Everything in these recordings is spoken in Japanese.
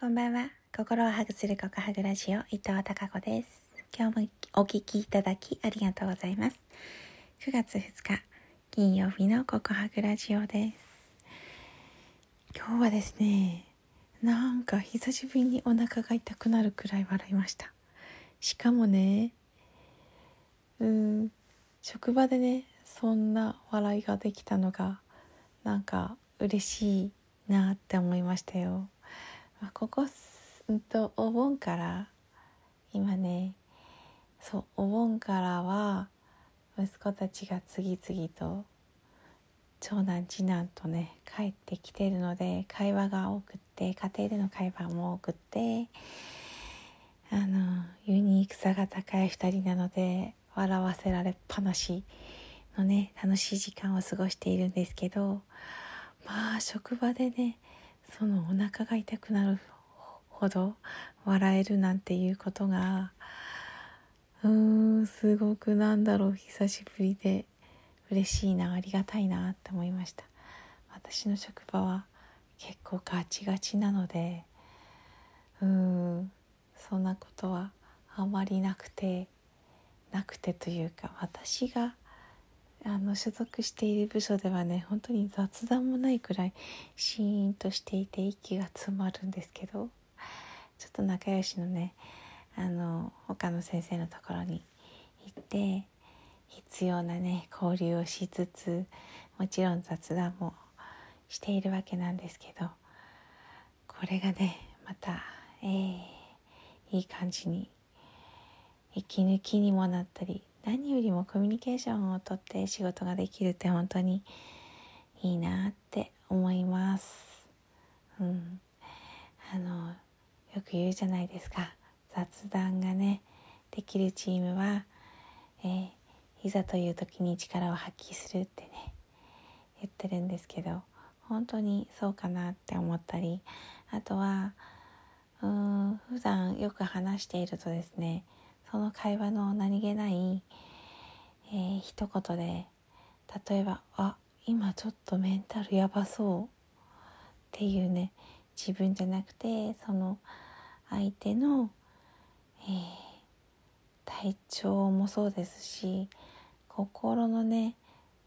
こんばんは。心をハグするココハグラジオ、伊藤孝子です。今日もお聞きいただきありがとうございます。9月2日、金曜日のココハグラジオです。今日はですね、なんか久しぶりにお腹が痛くなるくらい笑いました。しかもね、うん、職場でね、そんな笑いができたのが、なんか嬉しいなって思いましたよ。あ、ここうんとお盆から今ねそうお盆からは息子たちが次々と長男次男とね帰ってきてるので会話が多くって家庭での会話も多くってあのユニークさが高い2人なので笑わせられっぱなしのね楽しい時間を過ごしているんですけどまあ職場でねそのお腹が痛くなるほど笑えるなんていうことがうーんすごくなんだろう久しぶりで嬉しいなありがたいなって思いました。私の職場は結構ガチガチなのでうーんそんなことはあまりなくてなくてというか私があの所属している部署ではね本当に雑談もないくらいシーンとしていて息が詰まるんですけどちょっと仲良しのねあの他の先生のところに行って必要なね交流をしつつもちろん雑談もしているわけなんですけどこれがねまた、えー、いい感じに息抜きにもなったり何よりもコミュニケーションをとって仕事ができるって本当にいいなって思います。うん、あのよく言うじゃないですか雑談がねできるチームは、えー、いざという時に力を発揮するってね言ってるんですけど本当にそうかなって思ったりあとはうん普段よく話しているとですねその会話の何気ない、えー、一言で例えば「あ今ちょっとメンタルやばそう」っていうね自分じゃなくてその相手の、えー、体調もそうですし心のね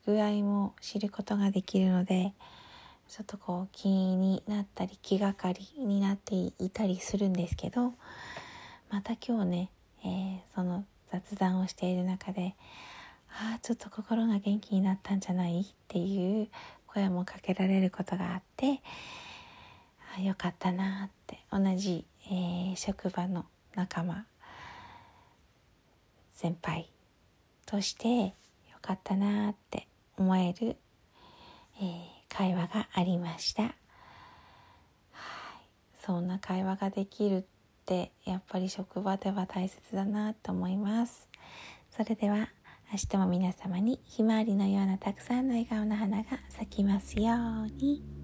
具合も知ることができるのでちょっとこう気になったり気がかりになっていたりするんですけどまた今日ね、その雑談をしている中でああちょっと心が元気になったんじゃない？っていう声もかけられることがあってあよかったなって同じ、えー、職場の仲間先輩としてよかったなって思える、えー、会話がありました。はい、そんな会話ができるってやっぱり職場では大切だなと思いますそれでは明日も皆様にひまわりのようなたくさんの笑顔の花が咲きますように。